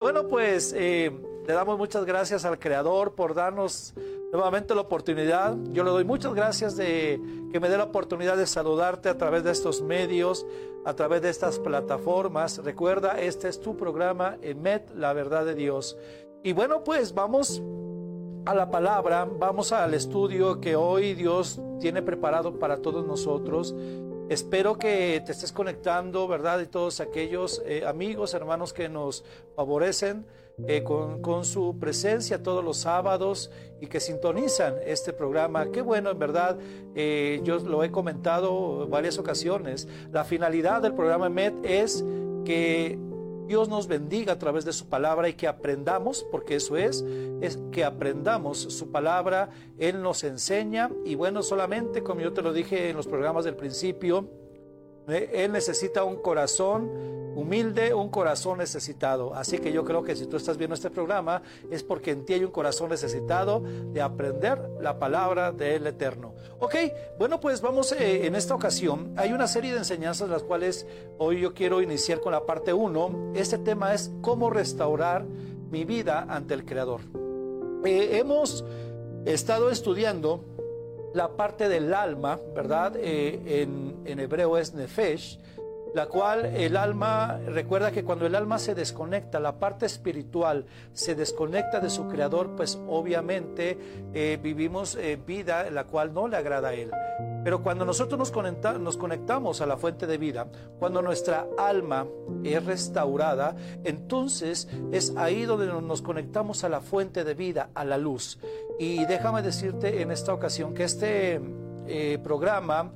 Bueno, pues eh, le damos muchas gracias al Creador por darnos nuevamente la oportunidad. Yo le doy muchas gracias de que me dé la oportunidad de saludarte a través de estos medios, a través de estas plataformas. Recuerda, este es tu programa, EMET, la verdad de Dios. Y bueno, pues vamos a la palabra, vamos al estudio que hoy Dios tiene preparado para todos nosotros. Espero que te estés conectando, ¿verdad? Y todos aquellos eh, amigos, hermanos que nos favorecen eh, con, su presencia todos los sábados y que sintonizan este programa. Qué bueno, en verdad, eh, yo lo he comentado en varias ocasiones. La finalidad del programa MED es que Dios nos bendiga a través de su palabra y que aprendamos, porque eso es, es que aprendamos su palabra, Él nos enseña. Y bueno, solamente como yo te lo dije en los programas del principio, Él necesita un corazón humilde, un corazón necesitado. Así que yo creo que si tú estás viendo este programa es porque en ti hay un corazón necesitado de aprender la palabra del Eterno. Ok, bueno pues vamos eh, en esta ocasión. Hay una serie de enseñanzas las cuales hoy yo quiero iniciar con la parte 1. Este tema es cómo restaurar mi vida ante el Creador. Eh, hemos estado estudiando la parte del alma, ¿verdad? Eh, en, en hebreo es nefesh la cual el alma, recuerda que cuando el alma se desconecta, la parte espiritual se desconecta de su creador, pues obviamente eh, vivimos eh, vida la cual no le agrada a él. Pero cuando nosotros nos, nos conectamos a la fuente de vida, cuando nuestra alma es restaurada, entonces es ahí donde nos conectamos a la fuente de vida, a la luz. Y déjame decirte en esta ocasión que este eh, programa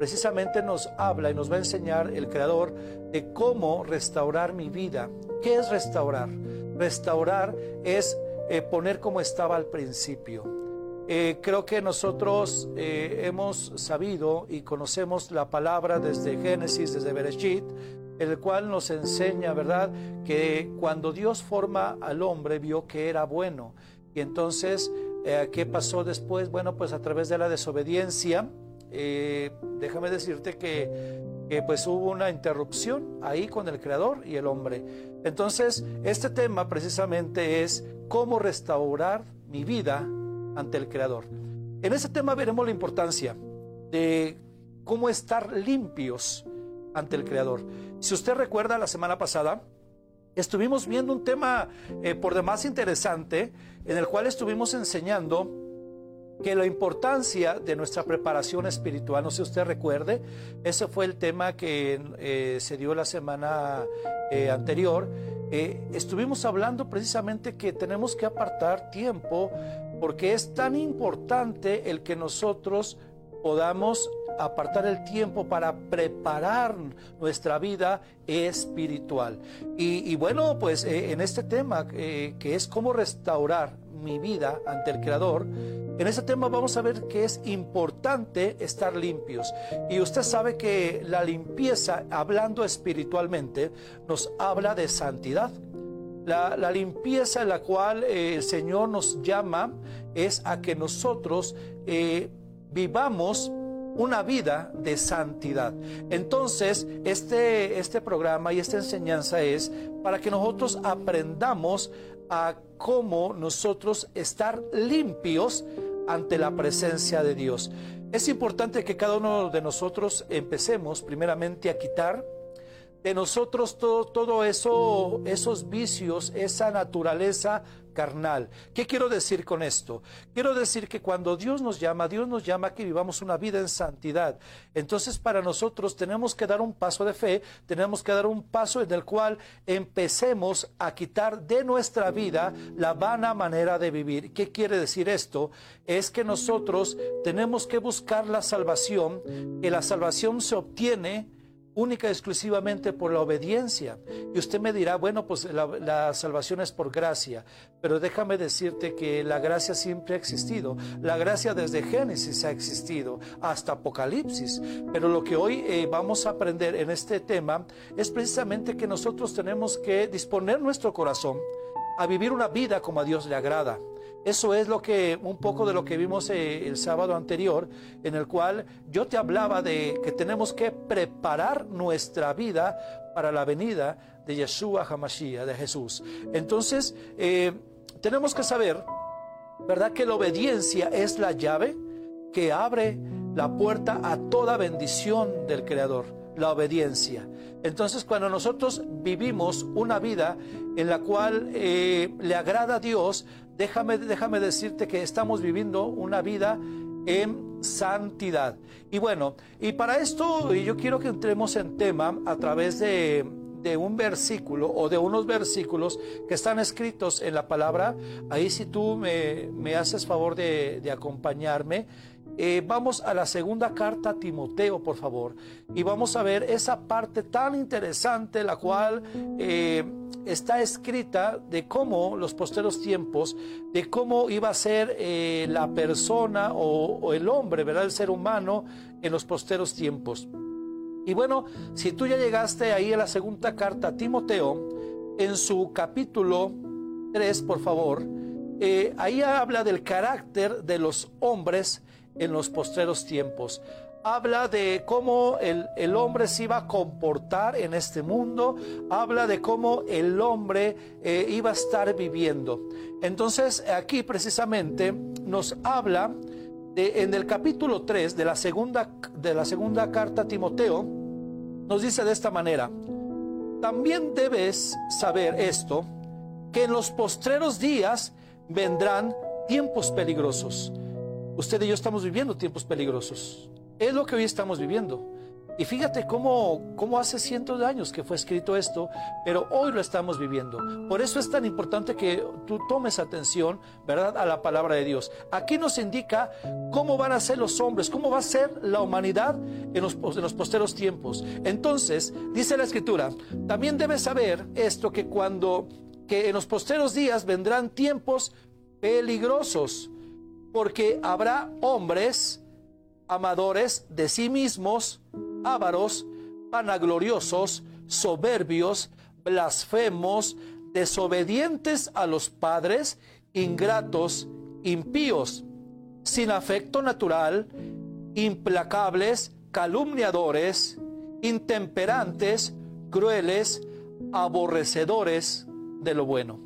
precisamente nos habla y nos va a enseñar el Creador de cómo restaurar mi vida. ¿Qué es restaurar? Restaurar es eh, poner como estaba al principio. Eh, creo que nosotros eh, hemos sabido y conocemos la palabra desde Génesis, desde Bereshit, el cual nos enseña, ¿verdad?, que cuando Dios forma al hombre vio que era bueno. Y entonces, ¿qué pasó después? Bueno, pues a través de la desobediencia, eh, déjame decirte que, pues hubo una interrupción ahí con el creador y el hombre. Entonces, este tema precisamente es cómo restaurar mi vida ante el creador. En ese tema veremos la importancia de cómo estar limpios ante el creador. Si usted recuerda la semana pasada, estuvimos viendo un tema eh, por demás interesante en el cual estuvimos enseñando que la importancia de nuestra preparación espiritual, no sé si usted recuerde, ese fue el tema que eh, se dio la semana eh, anterior. Eh, estuvimos hablando precisamente que tenemos que apartar tiempo porque es tan importante el que nosotros podamos apartar el tiempo para preparar nuestra vida espiritual. Y, bueno, pues en este tema que es cómo restaurar mi vida ante el Creador, en este tema vamos a ver que es importante estar limpios. Y usted sabe que la limpieza, hablando espiritualmente, nos habla de santidad. La, limpieza en la cual eh, el Señor nos llama es a que nosotros eh, vivamos una vida de santidad. Entonces, este, este programa y esta enseñanza es para que nosotros aprendamos a cómo nosotros estar limpios ante la presencia de Dios. Es importante que cada uno de nosotros empecemos primeramente a quitar de nosotros todo, todo eso, esos vicios, esa naturaleza carnal. ¿Qué quiero decir con esto? Quiero decir que cuando Dios nos llama, Dios nos llama a que vivamos una vida en santidad. Entonces para nosotros tenemos que dar un paso de fe, tenemos que dar un paso en el cual empecemos a quitar de nuestra vida la vana manera de vivir. ¿Qué quiere decir esto? Es que nosotros tenemos que buscar la salvación, que la salvación se obtiene única y exclusivamente por la obediencia. Y usted me dirá, bueno, pues la, salvación es por gracia, pero déjame decirte que la gracia siempre ha existido. La gracia desde Génesis ha existido hasta Apocalipsis. Pero lo que hoy eh, vamos a aprender en este tema es precisamente que nosotros tenemos que disponer nuestro corazón a vivir una vida como a Dios le agrada. Eso es lo que un poco de lo que vimos eh, el sábado anterior, en el cual yo te hablaba de que tenemos que preparar nuestra vida para la venida de Yeshua Hamashiach, de Jesús. Entonces, eh, tenemos que saber, ¿verdad? Que la obediencia es la llave que abre la puerta a toda bendición del Creador, la obediencia. Entonces, cuando nosotros vivimos una vida en la cual eh, le agrada a Dios, déjame, déjame decirte que estamos viviendo una vida en santidad. Y bueno, y para esto yo quiero que entremos en tema a través de, un versículo o de unos versículos que están escritos en la palabra. Ahí si tú me, haces favor de, de acompañarme. Eh, vamos a la segunda carta a Timoteo, por favor, y vamos a ver esa parte tan interesante, la cual eh, está escrita de cómo los posteros tiempos, de cómo iba a ser eh, la persona o, el hombre, ¿verdad? El ser humano en los posteros tiempos. Y bueno, si tú ya llegaste ahí a la segunda carta a Timoteo, en su capítulo 3, por favor, ahí habla del carácter de los hombres en los postreros tiempos. Habla de cómo el, hombre se iba a comportar en este mundo, habla de cómo el hombre eh, iba a estar viviendo. Entonces aquí precisamente nos habla de, en el capítulo 3 de la, segunda, de la segunda carta a Timoteo, nos dice de esta manera, también debes saber esto, que en los postreros días vendrán tiempos peligrosos usted y yo estamos viviendo tiempos peligrosos. Es lo que hoy estamos viviendo. Y fíjate cómo, cómo hace cientos de años que fue escrito esto, pero hoy lo estamos viviendo. Por eso es tan importante que tú tomes atención, ¿verdad?, a la palabra de Dios. Aquí nos indica cómo van a ser los hombres, cómo va a ser la humanidad en los, en los posteros tiempos. Entonces, dice la Escritura, también debes saber esto, que cuando, que en los posteros días vendrán tiempos peligrosos porque habrá hombres amadores de sí mismos, ávaros, vanagloriosos, soberbios, blasfemos, desobedientes a los padres, ingratos, impíos, sin afecto natural, implacables, calumniadores, intemperantes, crueles, aborrecedores de lo bueno.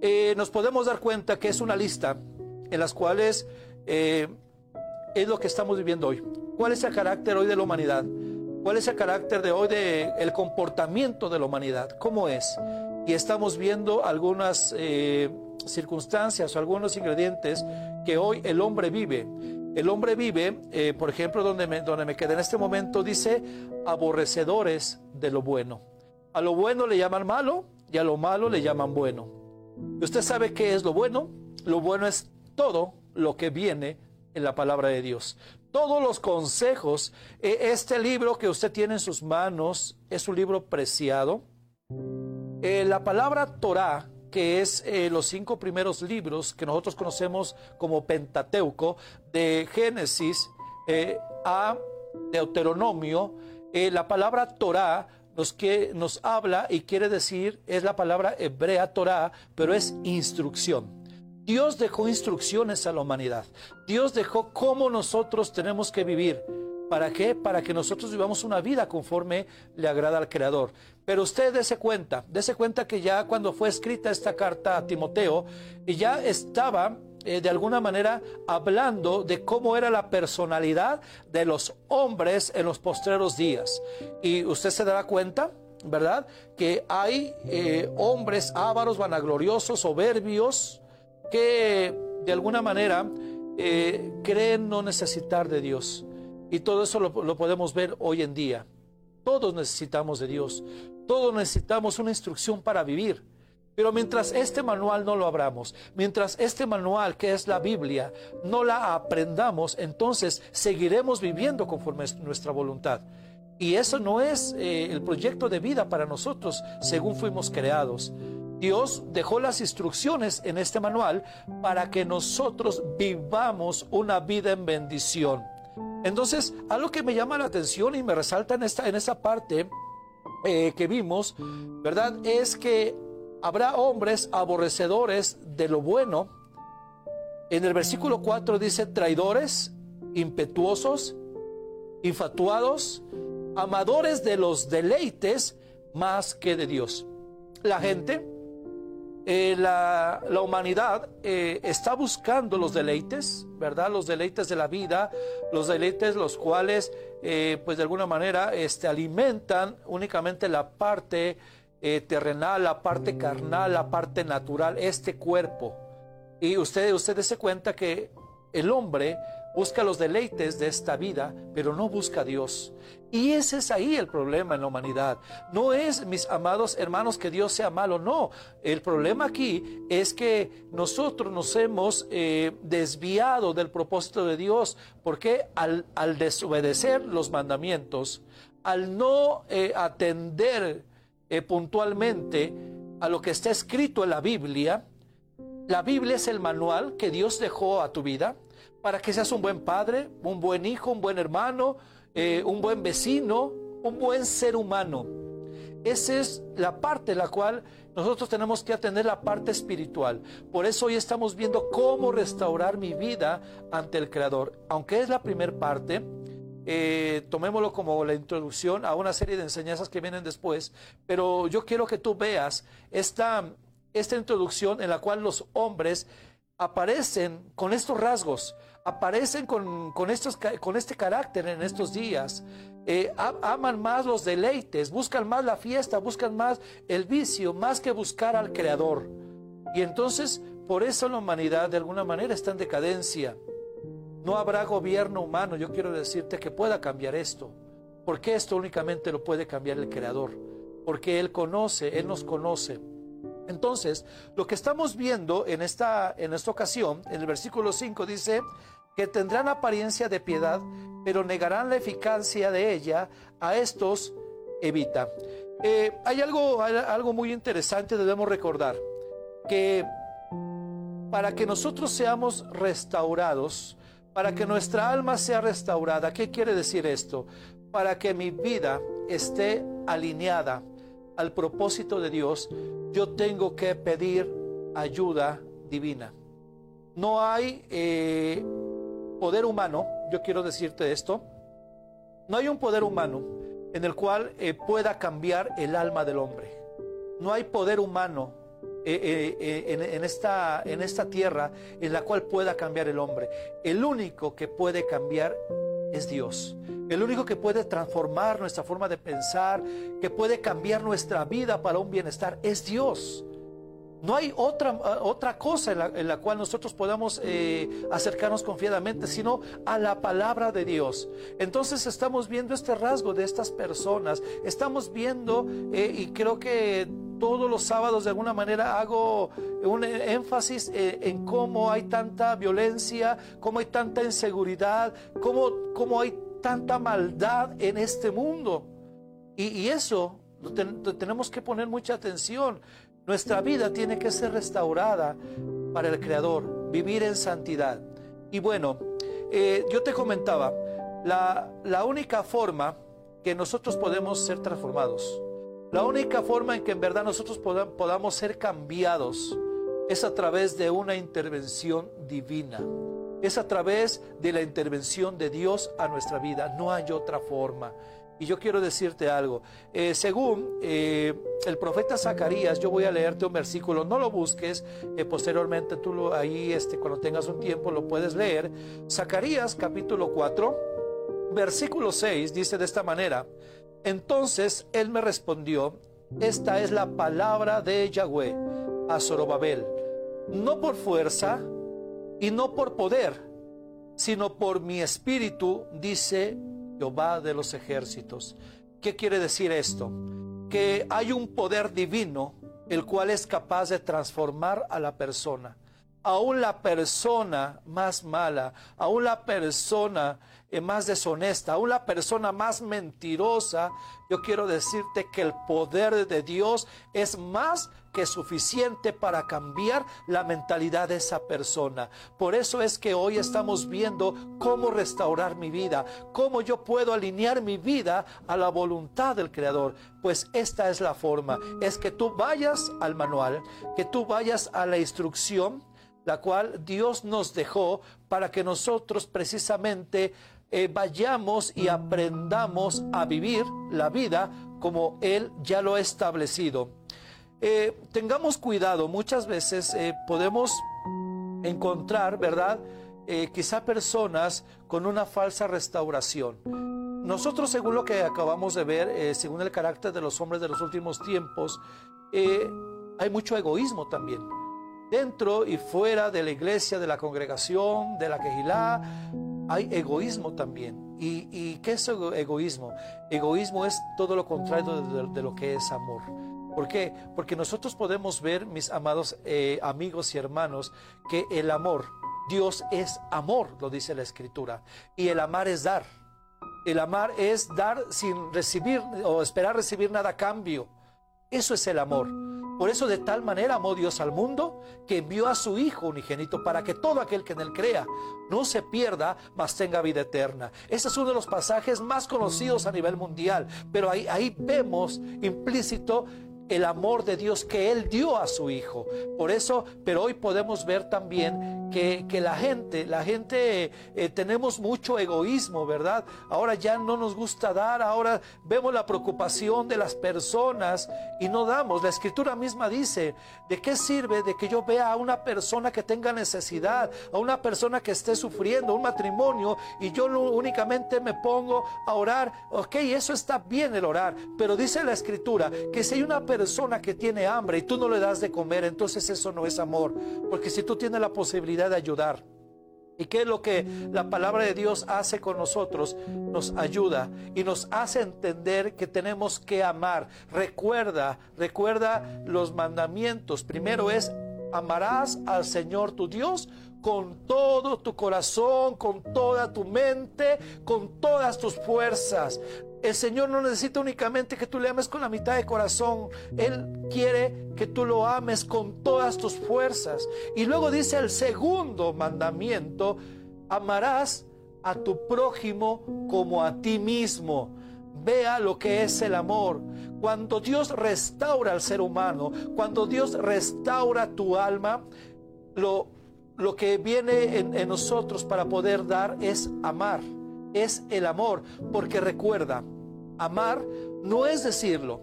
Eh, nos podemos dar cuenta que es una lista en las cuales eh, es lo que estamos viviendo hoy. ¿Cuál es el carácter hoy de la humanidad? ¿Cuál es el carácter de hoy del el comportamiento de la humanidad? ¿Cómo es? Y estamos viendo algunas eh, circunstancias o algunos ingredientes que hoy el hombre vive. El hombre vive, eh, por ejemplo, donde me, donde me quedé en este momento, dice aborrecedores de lo bueno. A lo bueno le llaman malo y a lo malo le llaman bueno. ¿Usted sabe qué es lo bueno? Lo bueno es todo lo que viene en la palabra de Dios. Todos los consejos, eh, este libro que usted tiene en sus manos es un libro preciado. Eh, la palabra Torah, que es eh, los cinco primeros libros que nosotros conocemos como Pentateuco, de Génesis a Deuteronomio, la palabra Torah nos, que, nos habla y quiere decir, es la palabra hebrea Torah, pero es instrucción. Dios dejó instrucciones a la humanidad. Dios dejó cómo nosotros tenemos que vivir. ¿Para qué? Para que nosotros vivamos una vida conforme le agrada al Creador. Pero usted dése cuenta, dése cuenta que ya cuando fue escrita esta carta a Timoteo, ya estaba eh, de alguna manera hablando de cómo era la personalidad de los hombres en los postreros días. Y usted se dará cuenta, ¿verdad? Que hay eh, hombres ávaros, vanagloriosos, soberbios, que de alguna manera eh, creen no necesitar de Dios. Y todo eso lo, podemos ver hoy en día. Todos necesitamos de Dios. Todos necesitamos una instrucción para vivir. Pero mientras este manual no lo abramos, mientras este manual que es la Biblia no la aprendamos, entonces seguiremos viviendo conforme a nuestra voluntad. Y eso no es eh, el proyecto de vida para nosotros según fuimos creados. Dios dejó las instrucciones en este manual para que nosotros vivamos una vida en bendición. Entonces, algo que me llama la atención y me resalta en esta, en esta parte eh, que vimos, ¿verdad? Es que habrá hombres aborrecedores de lo bueno. En el versículo 4 dice traidores, impetuosos, infatuados, amadores de los deleites más que de Dios. La gente, eh, la, humanidad eh, está buscando los deleites, ¿verdad? Los deleites de la vida, los deleites los cuales, eh, pues de alguna manera, este, alimentan únicamente la parte terrenal, la parte carnal, la parte natural, este cuerpo. Y ustedes, ustedes se cuenta que el hombre busca los deleites de esta vida, pero no busca a Dios. Y ese es ahí el problema en la humanidad. No es, mis amados hermanos, que Dios sea malo, no. El problema aquí es que nosotros nos hemos eh, desviado del propósito de Dios, porque al, desobedecer los mandamientos, al no eh, atender eh, puntualmente a lo que está escrito en la Biblia, la Biblia es el manual que Dios dejó a tu vida para que seas un buen padre, un buen hijo, un buen hermano, eh, un buen vecino, un buen ser humano. Esa es la parte en la cual nosotros tenemos que atender la parte espiritual. Por eso hoy estamos viendo cómo restaurar mi vida ante el Creador. Aunque es la primera parte, eh, tomémoslo como la introducción a una serie de enseñanzas que vienen después, pero yo quiero que tú veas esta, esta introducción en la cual los hombres aparecen con estos rasgos aparecen con, estos, con este carácter en estos días. Eh, aman más los deleites, buscan más la fiesta, buscan más el vicio, más que buscar al Creador. Y entonces, por eso la humanidad de alguna manera está en decadencia. No habrá gobierno humano, yo quiero decirte, que pueda cambiar esto. Porque esto únicamente lo puede cambiar el Creador. Porque Él conoce, Él nos conoce. Entonces, lo que estamos viendo en esta, en esta ocasión, en el versículo 5 dice, que tendrán apariencia de piedad, pero negarán la eficacia de ella, a estos evita. Eh, hay algo, algo muy interesante, debemos recordar, que para que nosotros seamos restaurados, para que nuestra alma sea restaurada, ¿qué quiere decir esto? Para que mi vida esté alineada al propósito de Dios, yo tengo que pedir ayuda divina. No hay eh, poder humano, yo quiero decirte esto, no hay un poder humano en el cual eh, pueda cambiar el alma del hombre. No hay poder humano eh, eh, en, esta, en esta tierra en la cual pueda cambiar el hombre. El único que puede cambiar es Dios. El único que puede transformar nuestra forma de pensar, que puede cambiar nuestra vida para un bienestar, es Dios. No hay otra, ah, otra cosa en la, cual nosotros podamos eh, acercarnos confiadamente, sino a la palabra de Dios. Entonces estamos viendo este rasgo de estas personas, estamos viendo, eh, y creo que todos los sábados de alguna manera hago un énfasis eh, en cómo hay tanta violencia, cómo hay tanta inseguridad, cómo, cómo hay tanta maldad en este mundo. Y, eso tenemos que poner mucha atención. Nuestra vida tiene que ser restaurada para el Creador, vivir en santidad. Y bueno, eh, yo te comentaba, la, la única forma que nosotros podemos ser transformados, la única forma en que en verdad nosotros podamos ser cambiados es a través de una intervención divina. Es a través de la intervención de Dios a nuestra vida. No hay otra forma. Y yo quiero decirte algo. Eh, según eh, el profeta Zacarías, yo voy a leerte un versículo, no lo busques, eh, posteriormente tú lo, ahí, este, cuando tengas un tiempo, lo puedes leer. Zacarías capítulo 4, versículo 6, dice de esta manera, entonces él me respondió, esta es la palabra de Yahweh a Zorobabel, no por fuerza y no por poder, sino por mi espíritu, dice Jehová de los ejércitos. ¿Qué quiere decir esto? Que hay un poder divino el cual es capaz de transformar a la persona. Aún la persona más mala, aún la persona eh, más deshonesta, aún la persona más mentirosa, yo quiero decirte que el poder de Dios es más que suficiente para cambiar la mentalidad de esa persona. Por eso es que hoy estamos viendo cómo restaurar mi vida, cómo yo puedo alinear mi vida a la voluntad del Creador. Pues esta es la forma, es que tú vayas al manual, que tú vayas a la instrucción, la cual Dios nos dejó para que nosotros precisamente eh, vayamos y aprendamos a vivir la vida como Él ya lo ha establecido. Eh, tengamos cuidado, muchas veces eh, podemos encontrar, ¿verdad? quizá personas con una falsa restauración. Nosotros, según lo que acabamos de ver, según el carácter de los hombres de los últimos tiempos, hay mucho egoísmo también dentro y fuera de la iglesia, de la congregación, de la quejilá, hay egoísmo también. ¿Y, qué es egoísmo? Egoísmo es todo lo contrario de, lo que es amor. ¿Por qué? Porque nosotros podemos ver, mis amados eh, amigos y hermanos, que el amor, Dios es amor, lo dice la Escritura. Y el amar es dar. El amar es dar sin recibir o esperar recibir nada a cambio. Eso es el amor. Por eso de tal manera amó Dios al mundo que envió a su Hijo unigénito para que todo aquel que en él crea no se pierda, mas tenga vida eterna. Ese es uno de los pasajes más conocidos a nivel mundial, pero ahí, ahí vemos implícito el amor de Dios que Él dio a su Hijo. Por eso, pero hoy podemos ver también que, la gente, la gente eh, tenemos mucho egoísmo, ¿verdad? Ahora ya no nos gusta dar, ahora vemos la preocupación de las personas y no damos. La escritura misma dice, ¿de qué sirve de que yo vea a una persona que tenga necesidad, a una persona que esté sufriendo, un matrimonio, y yo únicamente me pongo a orar? Ok, eso está bien el orar, pero dice la escritura que si hay una persona persona que tiene hambre y tú no le das de comer, entonces eso no es amor. Porque si tú tienes la posibilidad de ayudar, ¿Y qué es lo que la palabra de Dios hace con nosotros? Nos ayuda y nos hace entender que tenemos que amar. Recuerda, recuerda los mandamientos. Primero es, amarás al Señor tu Dios con todo tu corazón, con toda tu mente, con todas tus fuerzas. El Señor no necesita únicamente que tú le ames con la mitad de corazón. Él quiere que tú lo ames con todas tus fuerzas. Y luego dice el segundo mandamiento, amarás a tu prójimo como a ti mismo. Vea lo que es el amor. Cuando Dios restaura al ser humano, cuando Dios restaura tu alma, lo, lo que viene en, en nosotros para poder dar es amar, es el amor. Porque recuerda, Amar no es decirlo.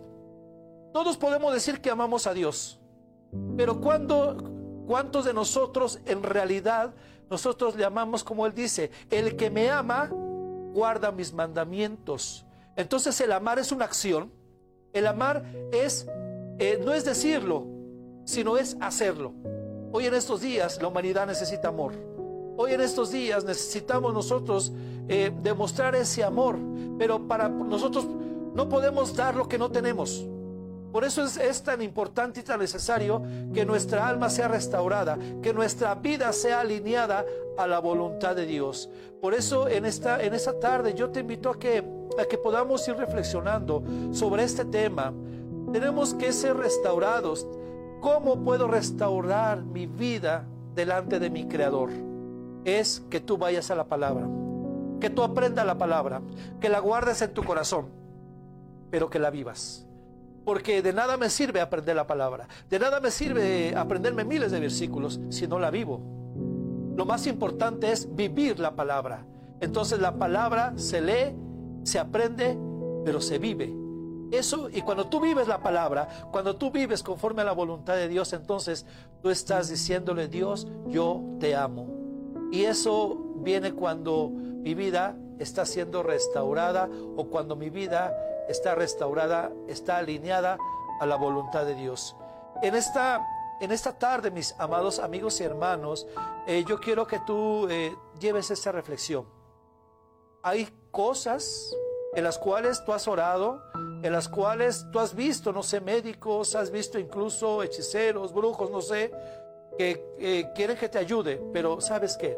Todos podemos decir que amamos a Dios, pero cuando, ¿cuántos de nosotros en realidad nosotros le amamos como Él dice? El que me ama guarda mis mandamientos. Entonces el amar es una acción. El amar es, eh, no es decirlo, sino es hacerlo. Hoy en estos días la humanidad necesita amor. Hoy en estos días necesitamos nosotros eh, demostrar ese amor, pero para nosotros no podemos dar lo que no tenemos. Por eso es, tan importante y tan necesario que nuestra alma sea restaurada, que nuestra vida sea alineada a la voluntad de Dios. Por eso en esta, en tarde yo te invito a que, a que podamos ir reflexionando sobre este tema. Tenemos que ser restaurados. ¿Cómo puedo restaurar mi vida delante de mi Creador? es que tú vayas a la palabra, que tú aprendas la palabra, que la guardes en tu corazón, pero que la vivas. Porque de nada me sirve aprender la palabra, de nada me sirve aprenderme miles de versículos si no la vivo. Lo más importante es vivir la palabra. Entonces la palabra se lee, se aprende, pero se vive. Eso, y cuando tú vives la palabra, cuando tú vives conforme a la voluntad de Dios, entonces tú estás diciéndole, Dios, yo te amo. Y eso viene cuando mi vida está siendo restaurada o cuando mi vida está restaurada, está alineada a la voluntad de Dios. En esta, en esta tarde, mis amados amigos y hermanos, eh, yo quiero que tú eh, lleves esa reflexión. Hay cosas en las cuales tú has orado, en las cuales tú has visto, no sé, médicos, has visto incluso hechiceros, brujos, no sé, que eh, quieren que te ayude, pero ¿sabes qué?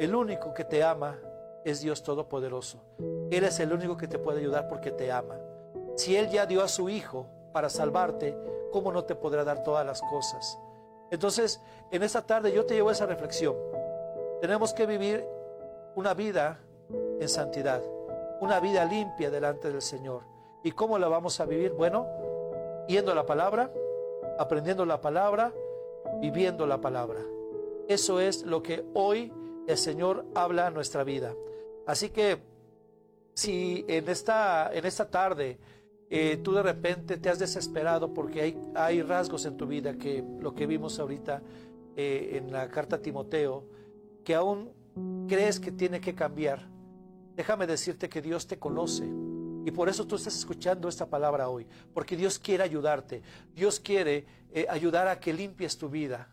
El único que te ama es Dios Todopoderoso. Él es el único que te puede ayudar porque te ama. Si Él ya dio a su Hijo para salvarte, ¿cómo no te podrá dar todas las cosas? Entonces, en esta tarde yo te llevo esa reflexión. Tenemos que vivir una vida en santidad, una vida limpia delante del Señor. ¿Y cómo la vamos a vivir? Bueno, yendo la palabra, aprendiendo la palabra, viviendo la palabra. Eso es lo que hoy el Señor habla a nuestra vida. Así que si en esta, en esta tarde eh, tú de repente te has desesperado porque hay, hay rasgos en tu vida que lo que vimos ahorita eh, en la carta a Timoteo, que aún crees que tiene que cambiar, déjame decirte que Dios te conoce. Y por eso tú estás escuchando esta palabra hoy, porque Dios quiere ayudarte. Dios quiere eh, ayudar a que limpies tu vida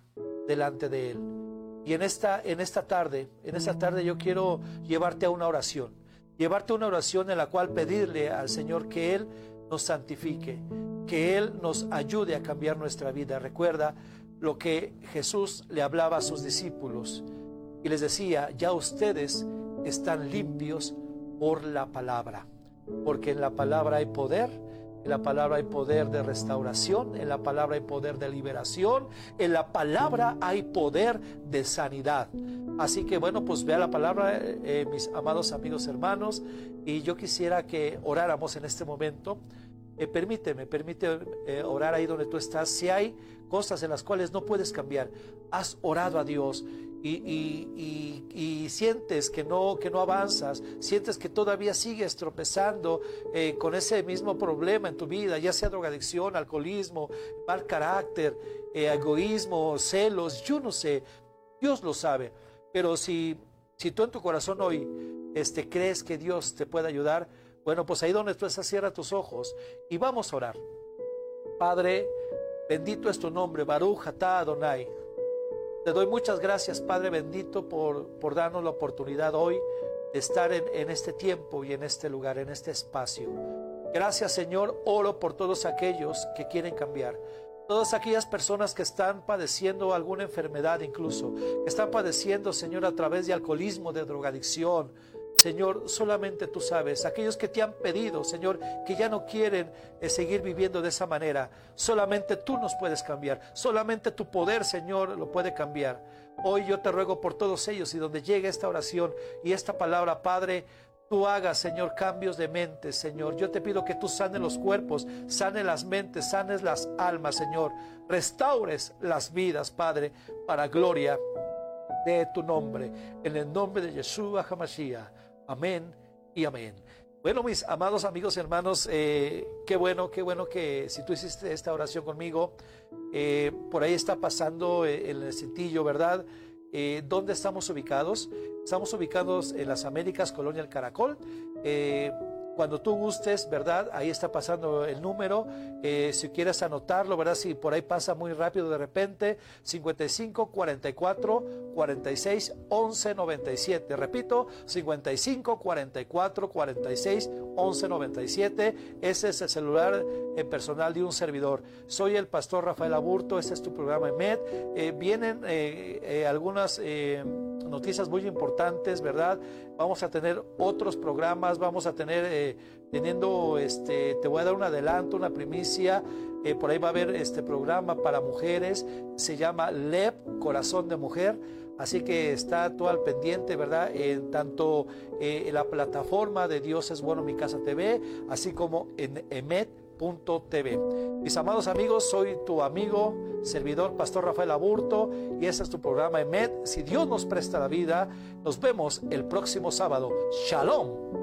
delante de Él. Y en esta, en esta tarde, en esta tarde yo quiero llevarte a una oración. Llevarte a una oración en la cual pedirle al Señor que Él nos santifique, que Él nos ayude a cambiar nuestra vida. Recuerda lo que Jesús le hablaba a sus discípulos y les decía, ya ustedes están limpios por la palabra, porque en la palabra hay poder, en la palabra hay poder de restauración, en la palabra hay poder de liberación, en la palabra hay poder de sanidad. Así que bueno, pues vea la palabra, eh, mis amados amigos hermanos, y yo quisiera que oráramos en este momento. Eh, permíteme, permite eh, orar ahí donde tú estás. Si hay cosas en las cuales no puedes cambiar, has orado a Dios y, sientes que no, que no avanzas, sientes que todavía sigues tropezando eh, con ese mismo problema en tu vida, ya sea drogadicción, alcoholismo, mal carácter, egoísmo, celos, yo no sé, Dios lo sabe. Pero si, si tú en tu corazón hoy este, crees que Dios te puede ayudar, bueno, pues ahí donde tú estás, cierra tus ojos y vamos a orar. Padre, bendito es tu nombre, Baruch Adonai. Te doy muchas gracias, Padre bendito, por, por darnos la oportunidad hoy de estar en, en este tiempo y en este lugar, en este espacio. Gracias, Señor, oro por todos aquellos que quieren cambiar todas aquellas personas que están padeciendo alguna enfermedad incluso, que están padeciendo, Señor, a través de alcoholismo, de drogadicción, Señor, solamente tú sabes, aquellos que te han pedido, Señor, que ya no quieren eh, seguir viviendo de esa manera, solamente tú nos puedes cambiar, solamente tu poder, Señor, lo puede cambiar. Hoy yo te ruego por todos ellos y donde llegue esta oración y esta palabra, Padre, tú hagas, Señor, cambios de mente, Señor. Yo te pido que tú sanes los cuerpos, sanes las mentes, sanes las almas, Señor. Restaures las vidas, Padre, para gloria de tu nombre. En el nombre de Yeshua HaMashiach. Amén y amén. Bueno, mis amados amigos y hermanos, eh, qué bueno, qué bueno que si tú hiciste esta oración conmigo, eh, por ahí está pasando eh, el cintillo, ¿verdad? ¿Dónde estamos ubicados? Estamos ubicados en las Américas, Colonia El Caracol. Cuando tú gustes, ¿verdad? Ahí está pasando el número. Eh, si quieres anotarlo, ¿verdad? Si por ahí pasa muy rápido de repente, 55 44 46 11 97. Repito, 55 44 46 11 97. Ese es el celular eh, personal de un servidor. Soy el pastor Rafael Aburto. Este es tu programa EMED. Eh, vienen algunas noticias muy importantes, ¿verdad? Vamos a tener otros programas, vamos a tener, eh, teniendo, este, te voy a dar un adelanto, una primicia, eh, por ahí va a haber este programa para mujeres, se llama LEP, Corazón de Mujer, así que está todo al pendiente, ¿verdad? En tanto eh, en la plataforma de Dios es bueno mi casa TV, así como en EMET Mis amados amigos, soy tu amigo, servidor, Pastor Rafael Aburto, y este es tu programa EMED. Si Dios nos presta la vida, nos vemos el próximo sábado. Shalom.